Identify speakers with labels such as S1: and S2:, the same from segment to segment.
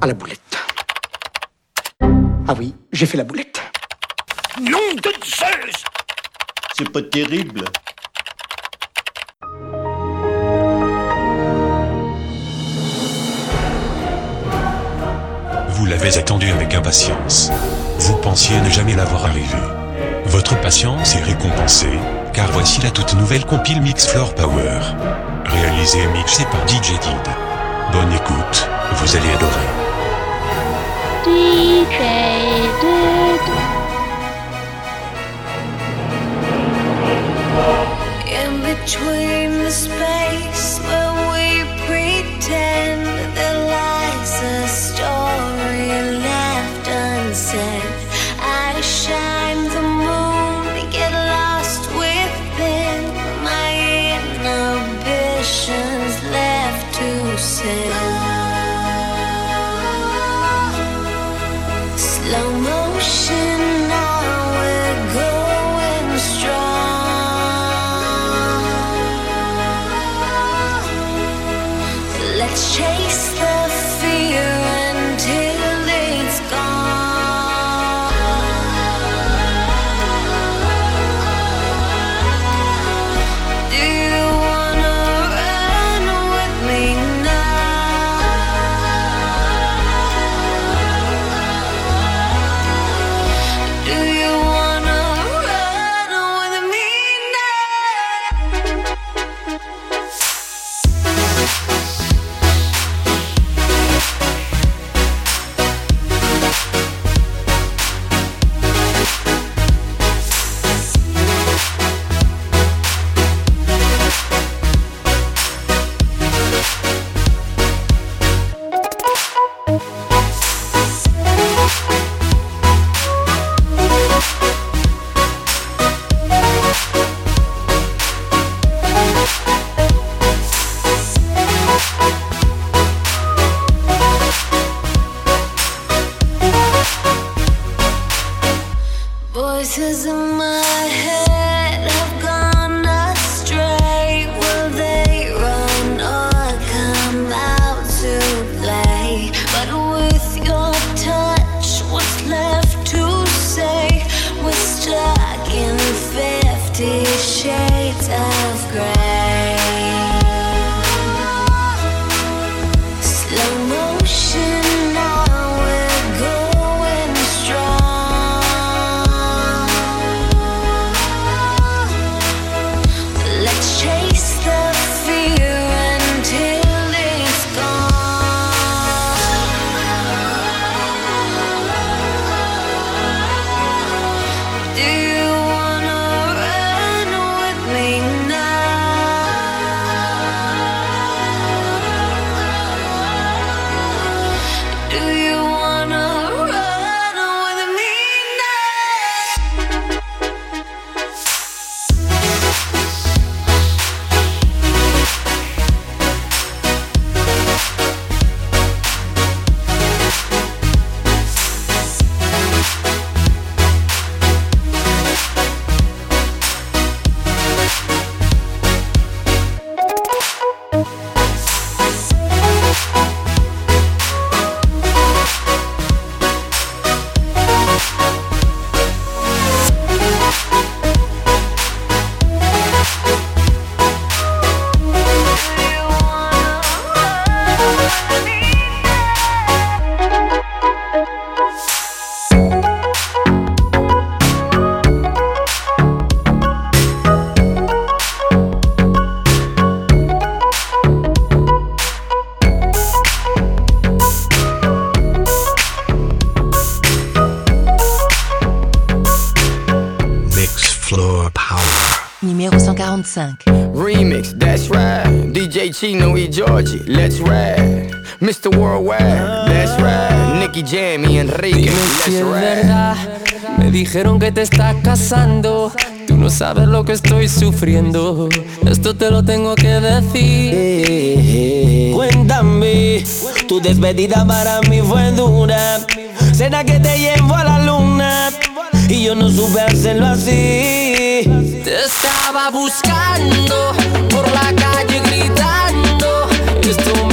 S1: à la boulette. Ah oui, j'ai fait la boulette.
S2: Nom de Zeus
S3: C'est pas terrible.
S4: Vous l'avez attendu avec impatience. Vous pensiez ne jamais l'avoir arrivé. Votre patience est récompensée, car voici la toute nouvelle compile Mix Floor Power. Réalisée et mixée par DJ Did. Bonne écoute, vous allez adorer.
S5: Did.
S6: In between the space where we pretend there lies a story Voices in my head have gone
S7: dijeron que te estás casando. Tú no sabes lo que estoy sufriendo. Esto te lo tengo que decir.
S8: Cuéntame, tu despedida para mí fue dura. Cena que te llevo a la luna y yo no supe hacerlo así.
S7: Te estaba buscando por la calle gritando. Esto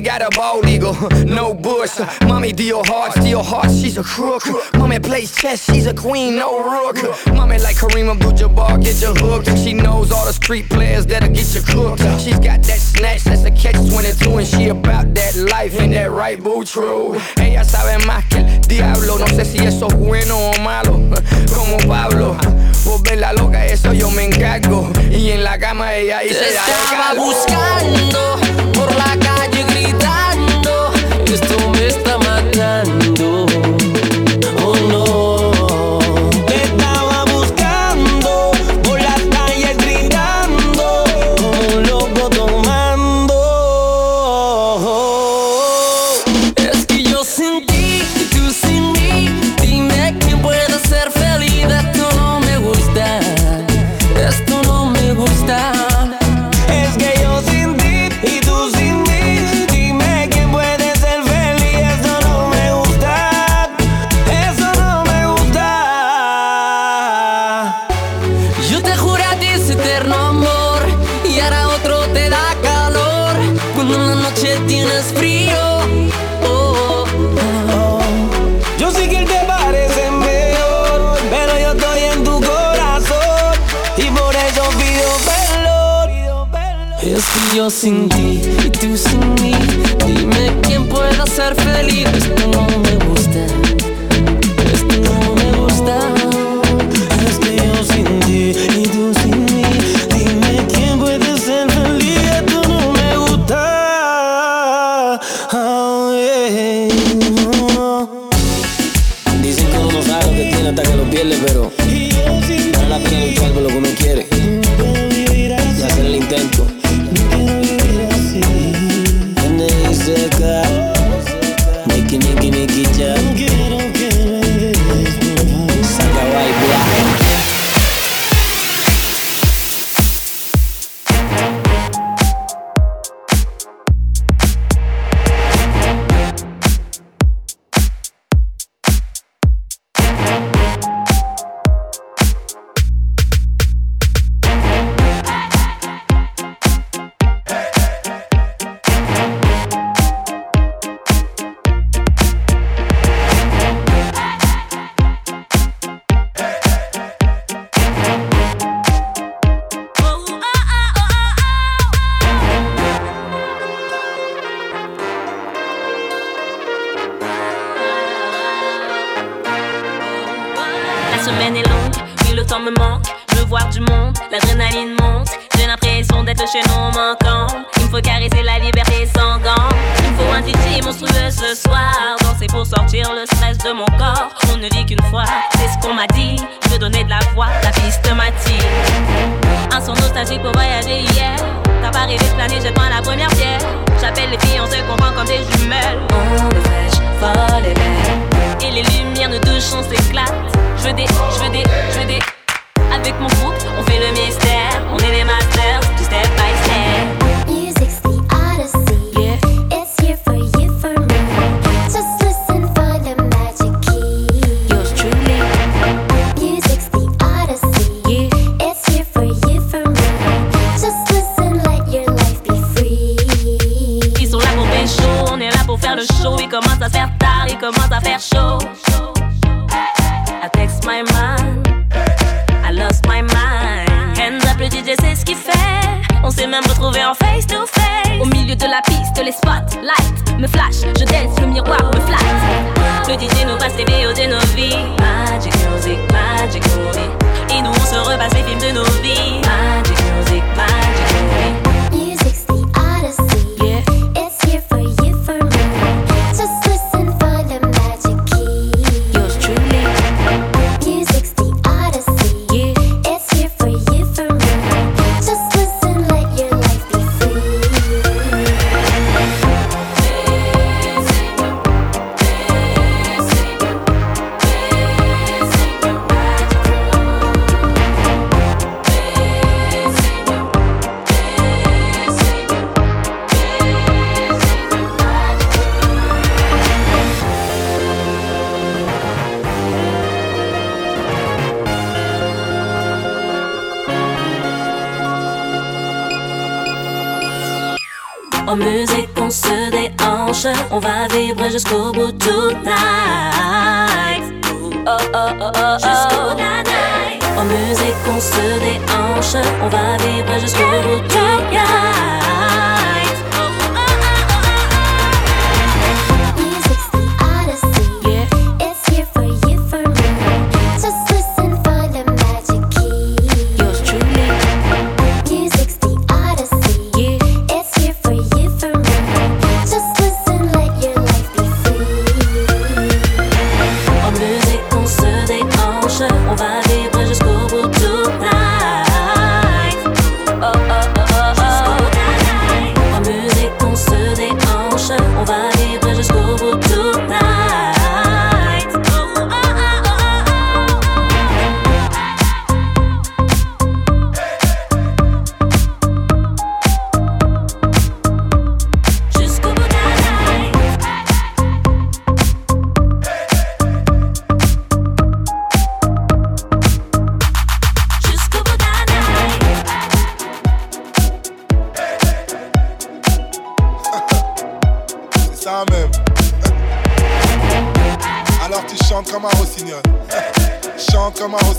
S9: They got a bald eagle, no bush. Mommy deal hard, steal hard, she's a crook. Mommy plays chess, she's a queen, no rook. Mommy like Kareem Abdul-Jabbar, get you hooked. She knows all the street players that'll get you cooked. She's got that snatch, that's a catch 22, and she about that life in that right boot, true. Ella sabe más que el diablo, no sé si eso es bueno o malo. Como Pablo, vos ven la loca, eso yo me encargo. Y en la cama ella dice,
S8: estaba buscando por la calle just do me. yo sin ti y tú sin mí. Dime quién pueda ser feliz
S10: face to face. Au milieu de la piste, les spots, light me flash, je danse, le miroir me flatte. Le DJ nous passe les BO de nos vies. Magic music, magic movie. Et nous on se repasse les films de nos vies. Magic En musique, on se déhanche. On va vivre jusqu'au bout tonight. Oh, oh, oh, oh, Jusqu'au night. En musique, on se déhanche. On va vivre jusqu'au bout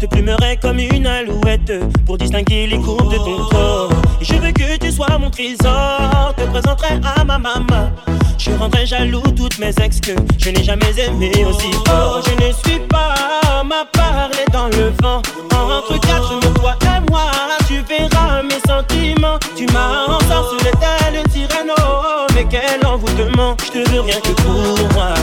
S11: Te plumerai comme une alouette Pour distinguer les courbes de ton corps. Je veux que tu sois mon trésor Te présenterai à ma maman. Je rendrai jaloux toutes mes ex que je n'ai jamais aimé aussi fort. Je ne suis pas ma parler dans le vent. Entre quatre, toi et moi Tu verras mes sentiments. Tu m'as ensorcelé tel une sirène oh, mais quel envoûtement. Je te veux rien que pour moi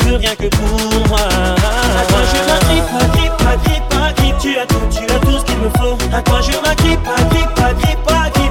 S11: je veux rien que pour moi. À toi je m'agrippe, agrippe, agrippe, agrippe. Tu as tout, tu as tout ce qu'il me faut. À toi je m'agrippe, agrippe, agrippe, agrippe.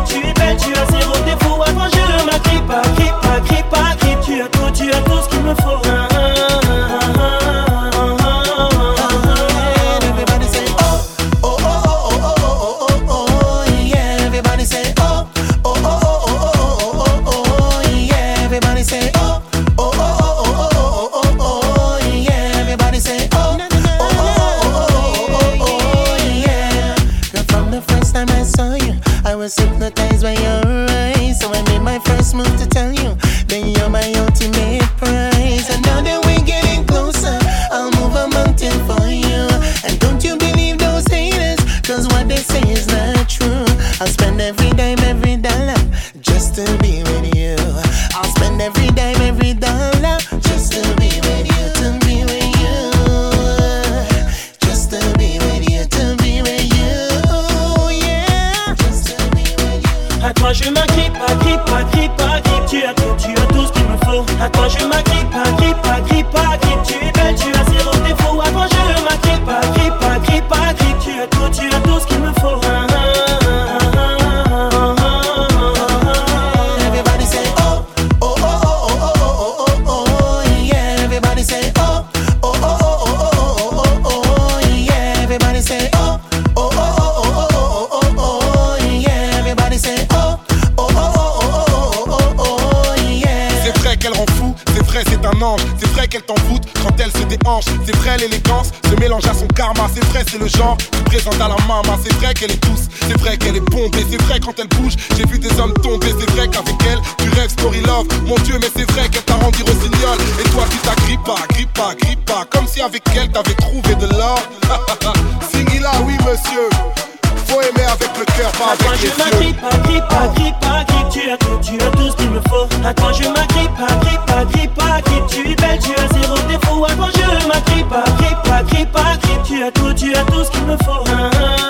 S11: C'est vrai, l'élégance se mélange à son karma.
S12: C'est vrai, c'est le genre qui présente à la maman. C'est vrai qu'elle est douce, c'est vrai qu'elle est bombée. C'est vrai quand elle bouge, j'ai vu des hommes tomber. C'est vrai qu'avec elle, tu rêves story love. Mon Dieu, mais c'est vrai qu'elle t'a rendu rossignol. Et toi, tu t'agrippes pas, grippe pas, grippe pas. Comme si avec elle, t'avais trouvé de l'or. Singila, oui, monsieur. Faut aimer avec le cœur, pas avec les yeux. Attends, je m'agrippe, agrippe, agrippe, agrippe. Tu as tout, tu as tout ce qu'il me faut. Attends, je m'agrippe, agrippe, agrippe, agrippe. Tu es belle, tu
S13: as zéro défaut. Attends, je ma cosa nostra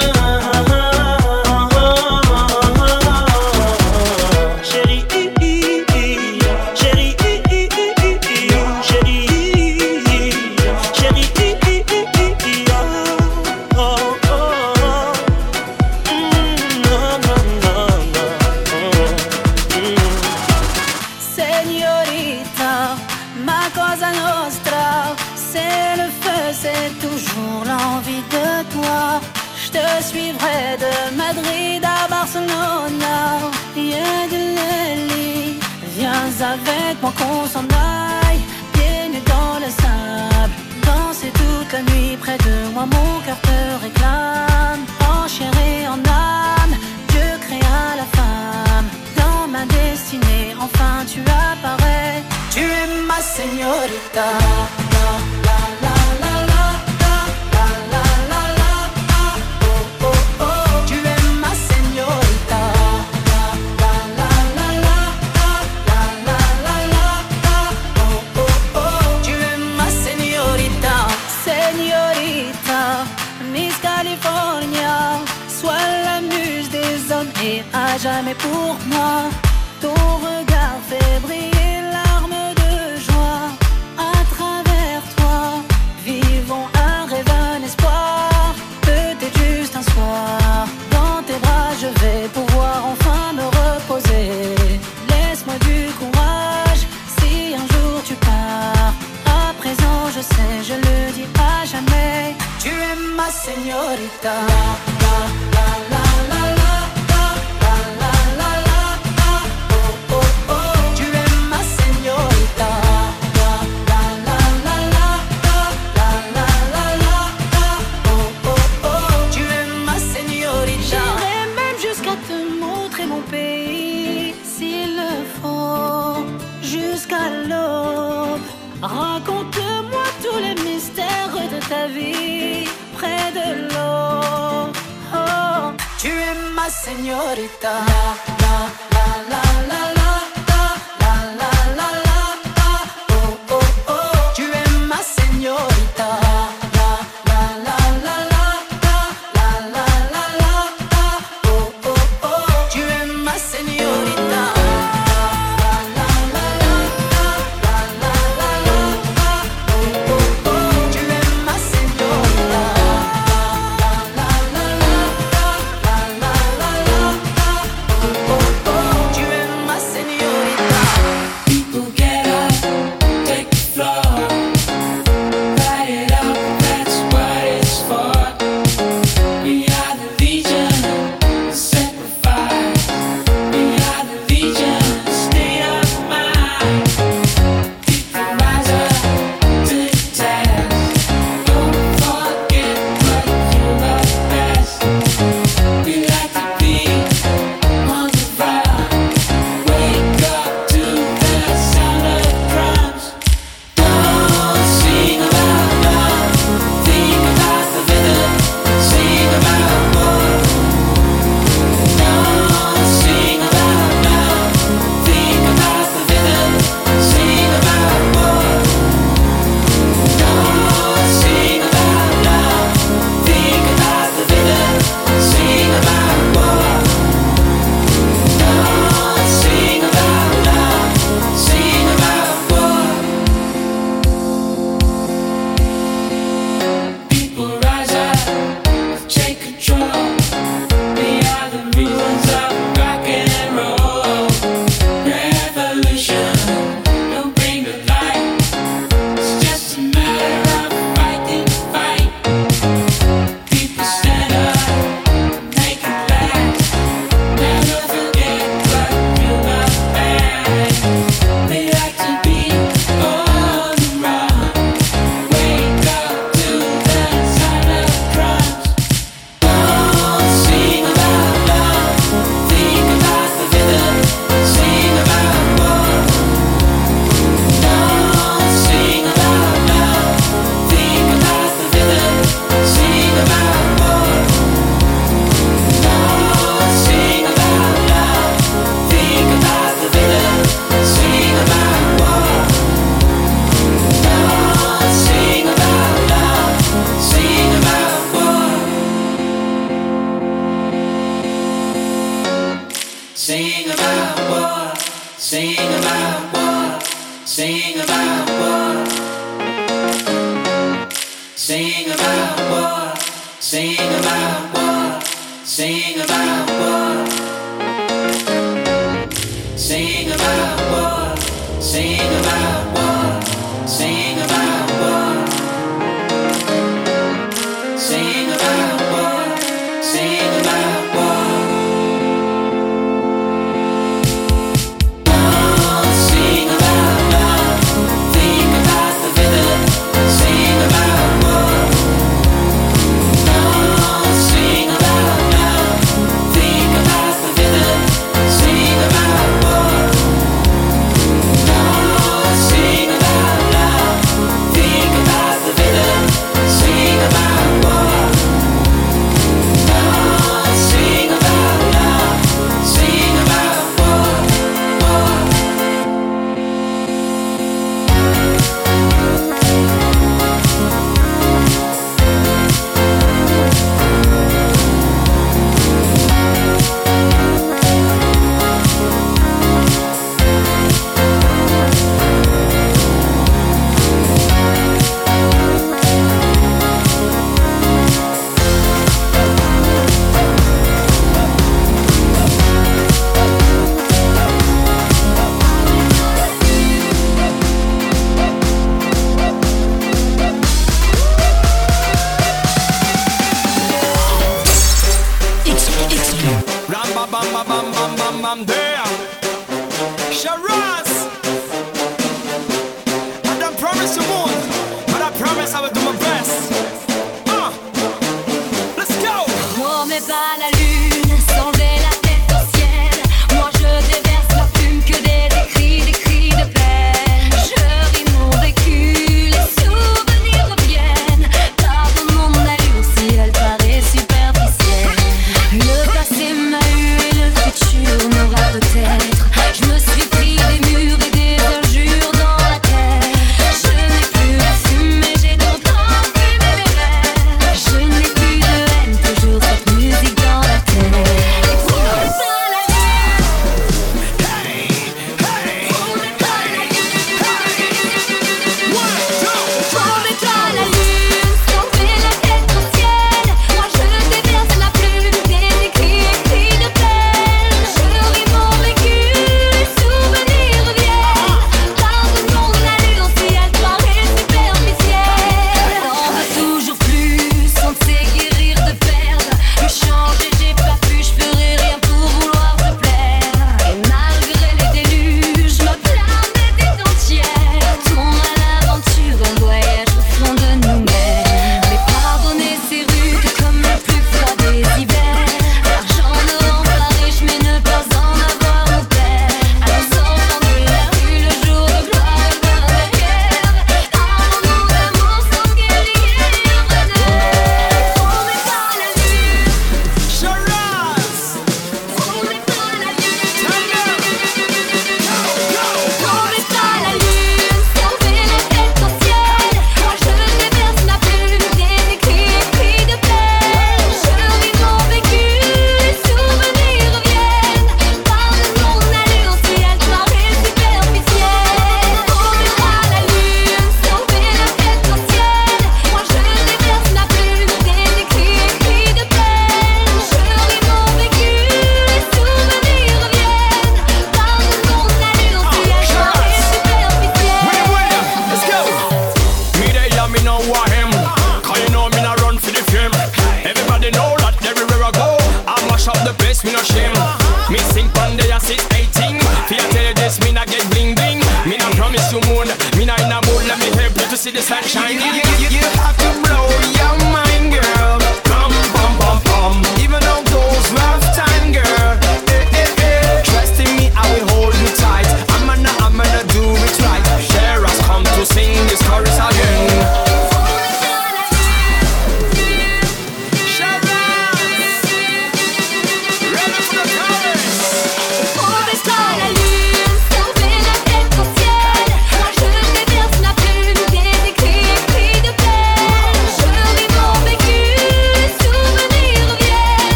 S13: je sais, je
S14: le dis à
S15: jamais. Tu es ma señorita. signorita. No.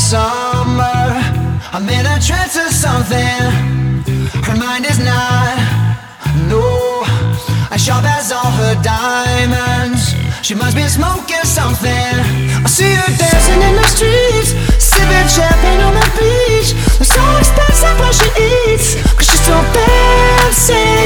S15: summer. I'm in a trance or something. Her mind is not. No, I shop as all her diamonds. She must be smoking something. I see her dancing in the streets, sipping champagne on the beach. They're so expensive what she eats, cause she's so fancy.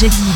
S15: DJ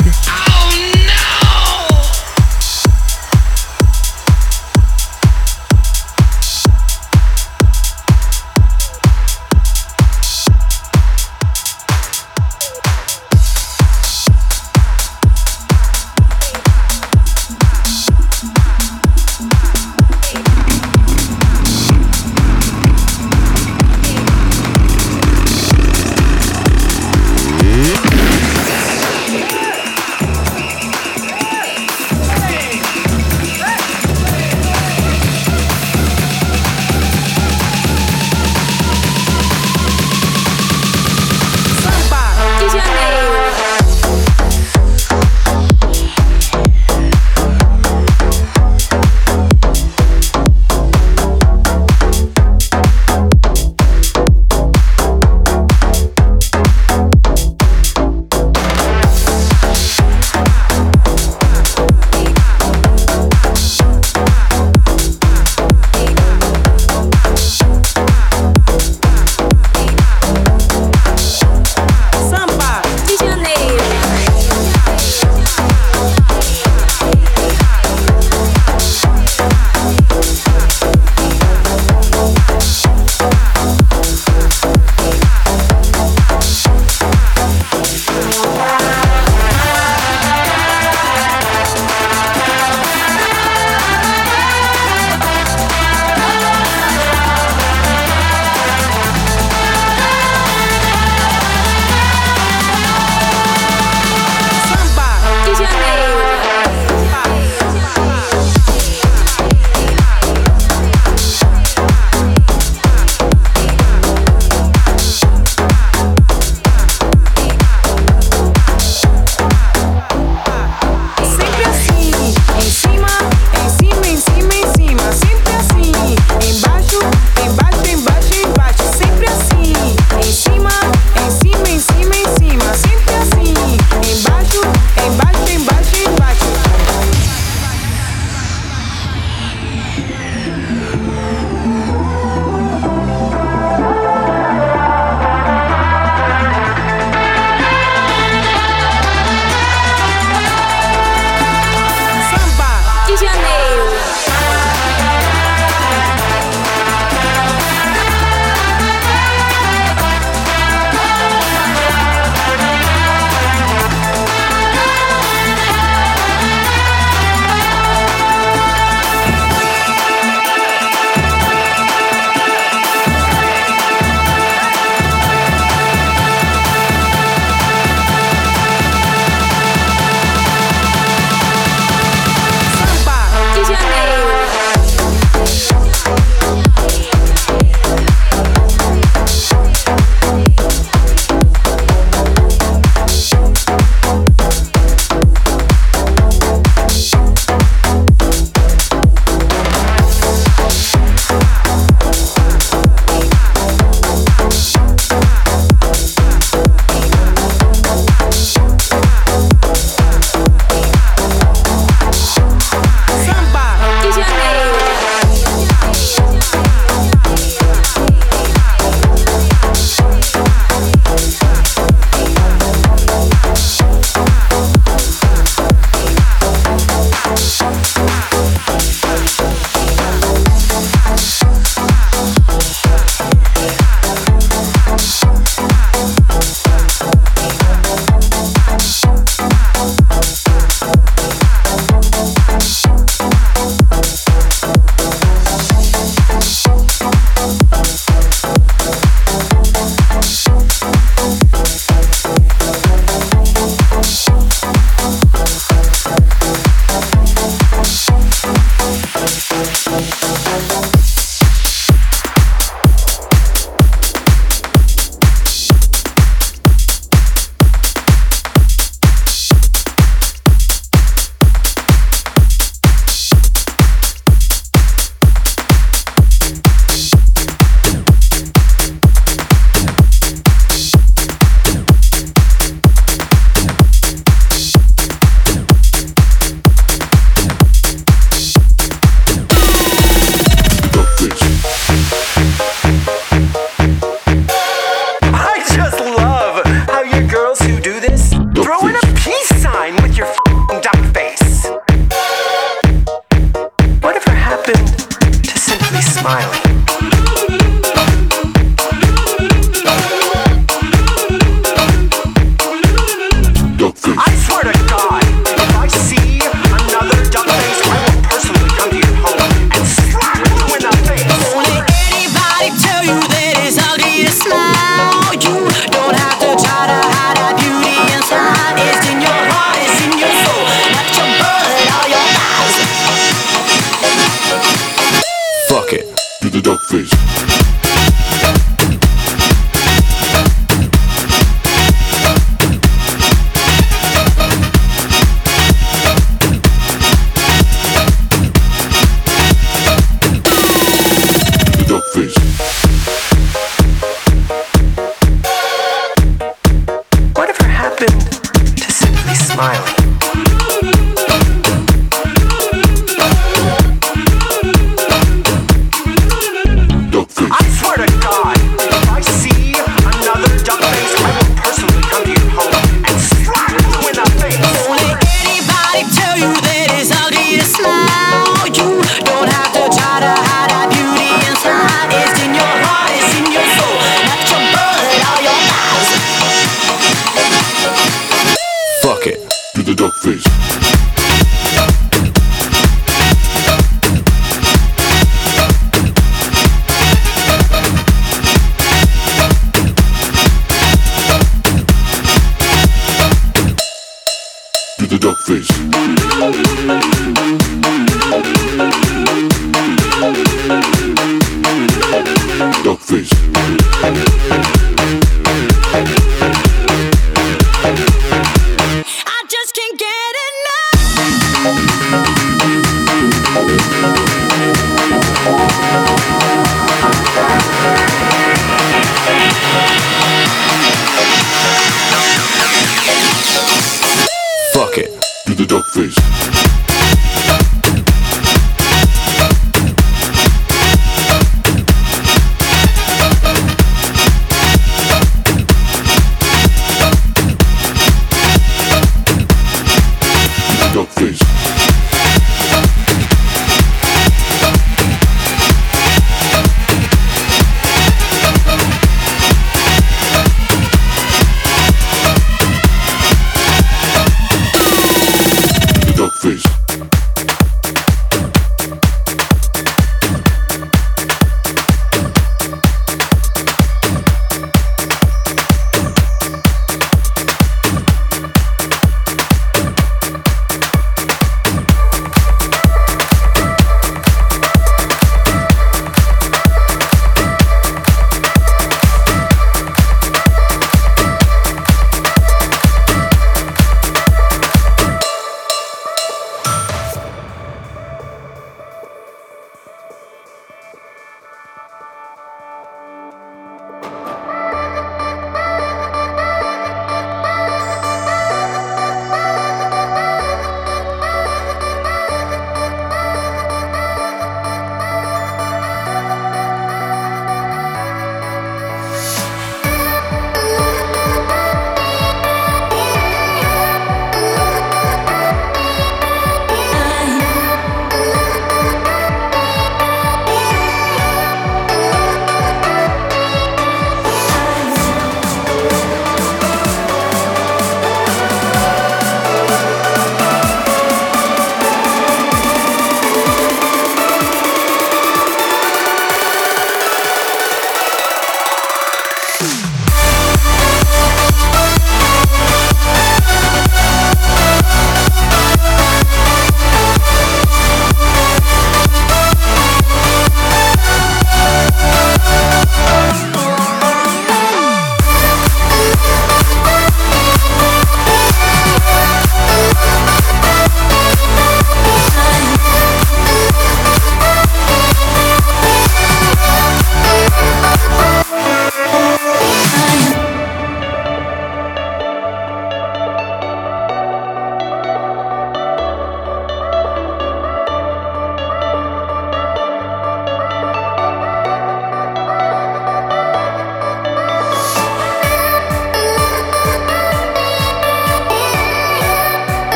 S16: Dogface.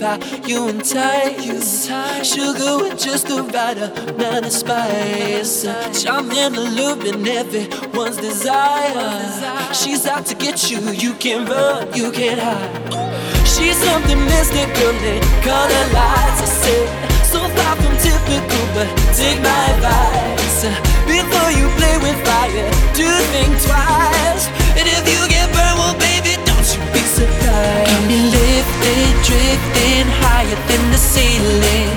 S16: How you entice. Sugar with just the right amount of spice. Charming, alluring, everyone's desire. She's out to get you, you can't run, you can't hide. She's something mystical and color lights. I said, so far from typical, but take my advice. Before you play with fire, do think twice. And if you get lifted, drifting higher than the ceiling.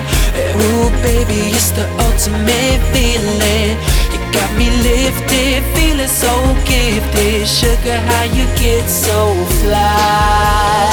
S16: Ooh, baby, it's the ultimate feeling. You got me lifted, feeling so gifted. Sugar, how you get so fly?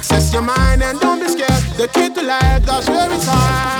S17: Access your mind and don't be scared. The key to life, that's where it's at.